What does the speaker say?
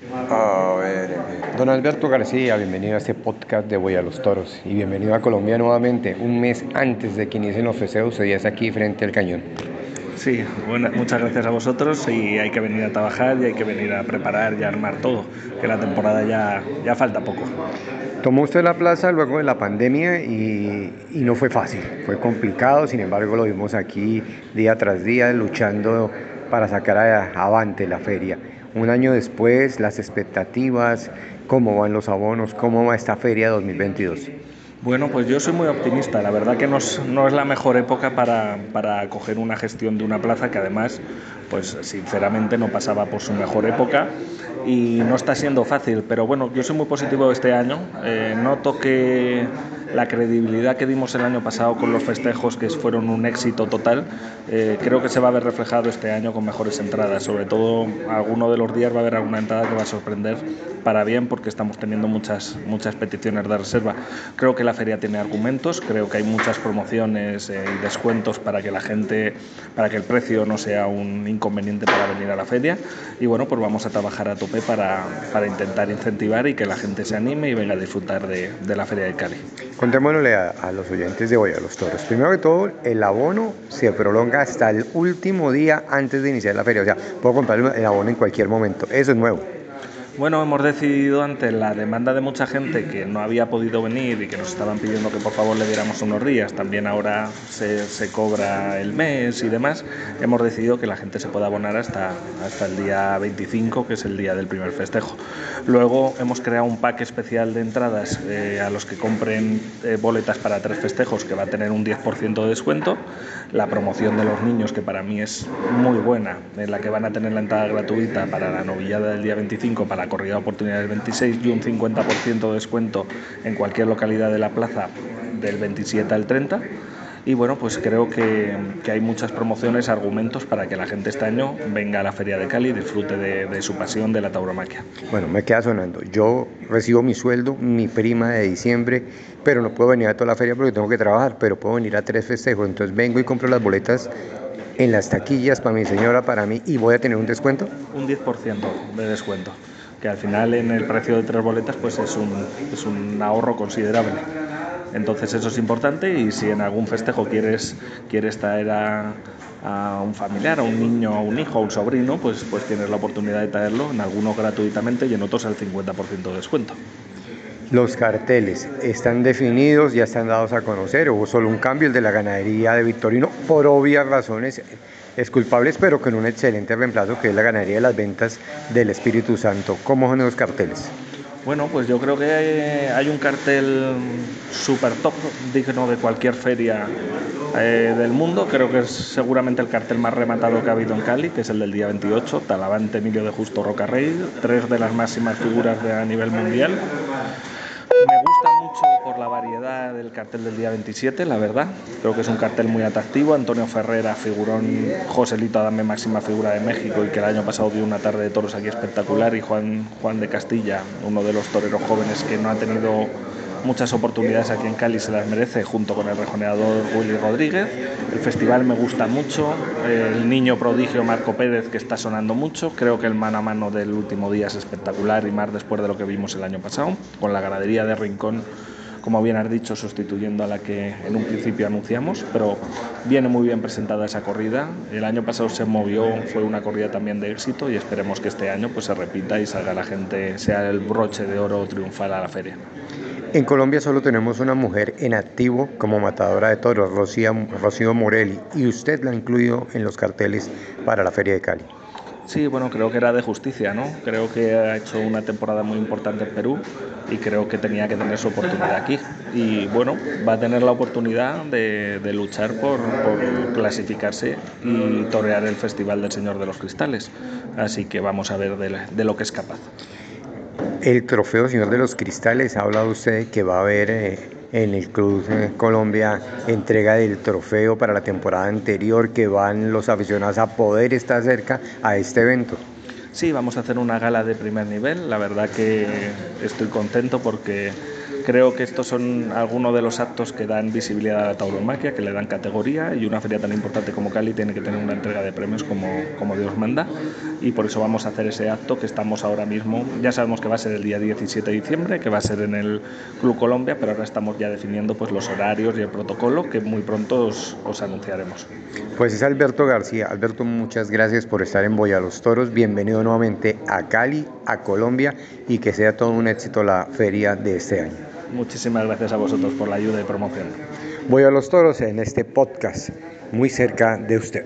A ver, don Alberto García, bienvenido a este podcast de Voy a los Toros y bienvenido a Colombia nuevamente, un mes antes de que inicien los festeos, días aquí frente al cañón. Sí, bueno, muchas gracias a vosotros y hay que venir a trabajar y hay que venir a preparar y a armar todo, que la temporada ya, ya falta poco. Tomó usted la plaza luego de la pandemia y, y no fue fácil, fue complicado, sin embargo lo vimos aquí día tras día luchando para sacar avante la feria. Un año después, las expectativas, cómo van los abonos, cómo va esta feria 2022. Bueno, pues yo soy muy optimista. La verdad que no es, la mejor época para, para, coger una gestión de una plaza que además, pues sinceramente no pasaba por su mejor época y no está siendo fácil. Pero bueno, yo soy muy positivo este año. Eh, noto que la credibilidad que dimos el año pasado con los festejos, que fueron un éxito total, eh, creo que se va a ver reflejado este año con mejores entradas. Sobre todo, alguno de los días va a haber alguna entrada que va a sorprender para bien, porque estamos teniendo muchas, muchas peticiones de reserva. Creo que la feria tiene argumentos, creo que hay muchas promociones eh, y descuentos para que la gente, para que el precio no sea un inconveniente para venir a la feria. Y bueno, pues vamos a trabajar a tope para, para intentar incentivar y que la gente se anime y venga a disfrutar de, de la feria de Cali. Contémosle a, a, los oyentes de Hoy a los Toros. Primero que todo, el abono se prolonga hasta el último día antes de iniciar la feria. O sea, puedo comprar el abono en cualquier momento. Eso es nuevo. Bueno, hemos decidido ante la demanda de mucha gente que no había podido venir y que nos estaban pidiendo que por favor le diéramos unos días, también ahora se, se cobra el mes y demás, hemos decidido que la gente se pueda abonar hasta, hasta el día 25, que es el día del primer festejo. Luego hemos creado un pack especial de entradas eh, a los que compren eh, boletas para tres festejos que va a tener un 10% de descuento, la promoción de los niños que para mí es muy buena, en la que van a tener la entrada gratuita para la novillada del día 25, para corrida de oportunidades 26 y un 50% de descuento en cualquier localidad de la plaza del 27 al 30. Y bueno, pues creo que, que, hay muchas promociones, argumentos para que la gente este año venga a la Feria de Cali y disfrute de, de, su pasión de la tauromaquia. Bueno, me queda sonando. Yo recibo mi sueldo, mi prima de diciembre, pero no puedo venir a toda la feria porque tengo que trabajar, pero puedo venir a tres festejos. Entonces vengo y compro las boletas en las taquillas para mi señora, para mí, y voy a tener un descuento. Un 10% de descuento que al final en el precio de tres boletas pues es un, es un ahorro considerable. Entonces eso es importante y si en algún festejo quieres, quieres traer a, a, un familiar, a un niño, a un hijo, a un sobrino, pues, pues tienes la oportunidad de traerlo, en algunos gratuitamente y en otros al 50% de descuento. Los carteles están definidos, ya están dados a conocer, hubo solo un cambio, el de la ganadería de Victorino, por obvias razones es culpable, pero con un excelente reemplazo que es la ganadería de las ventas del Espíritu Santo. ¿Cómo son los carteles? Bueno, pues yo creo que hay, un cartel super top, digno de cualquier feria eh, del mundo. Creo que es seguramente el cartel más rematado que ha habido en Cali, que es el del día 28, Talavante Emilio de Justo Rocarrey, tres de las máximas figuras de, a nivel mundial. Me gusta mucho por la variedad del cartel del día 27, la verdad. Creo que es un cartel muy atractivo. Antonio Ferrera, figurón, Joselito Adame, máxima figura de México y que el año pasado dio una tarde de toros aquí espectacular. Y Juan, Juan de Castilla, uno de los toreros jóvenes que no ha tenido muchas oportunidades aquí en Cali, se las merece junto con el rejoneador Willy Rodríguez. El festival me gusta mucho, el niño prodigio Marco Pérez que está sonando mucho, creo que el mano a mano del último día es espectacular y más después de lo que vimos el año pasado, con la ganadería de Rincón como bien has dicho, sustituyendo a la que en un principio anunciamos, pero viene muy bien presentada esa corrida. El año pasado se movió, fue una corrida también de éxito y esperemos que este año pues, se repita y salga la gente, sea el broche de oro triunfal a la feria. En Colombia solo tenemos una mujer en activo como matadora de toros, Rocío, Rocío Morelli, y usted la ha incluido en los carteles para la Feria de Cali. Sí, bueno, creo que era de justicia, ¿no? Creo que ha hecho una temporada muy importante en Perú y creo que tenía que tener su oportunidad aquí. Y bueno, va a tener la oportunidad de, de luchar por, por, clasificarse y torear el Festival del Señor de los Cristales. Así que vamos a ver de, de lo que es capaz. El trofeo Señor de los Cristales, ha hablado usted que va a haber eh, en el Club eh, Colombia entrega del trofeo para la temporada anterior, que van los aficionados a poder estar cerca a este evento. Sí, vamos a hacer una gala de primer nivel. La verdad que estoy contento porque Creo que estos son algunos de los actos que dan visibilidad a la tauromaquia, que le dan categoría y una feria tan importante como Cali tiene que tener una entrega de premios como, como Dios manda y por eso vamos a hacer ese acto que estamos ahora mismo, ya sabemos que va a ser el día 17 de diciembre, que va a ser en el Club Colombia, pero ahora estamos ya definiendo pues, los horarios y el protocolo que muy pronto os, os anunciaremos. Pues es Alberto García. Alberto, muchas gracias por estar en Boya los Toros. Bienvenido nuevamente a Cali, a Colombia y que sea todo un éxito la feria de este año. Muchísimas gracias a vosotros por la ayuda y promoción. Voy a los toros en este podcast, muy cerca de usted.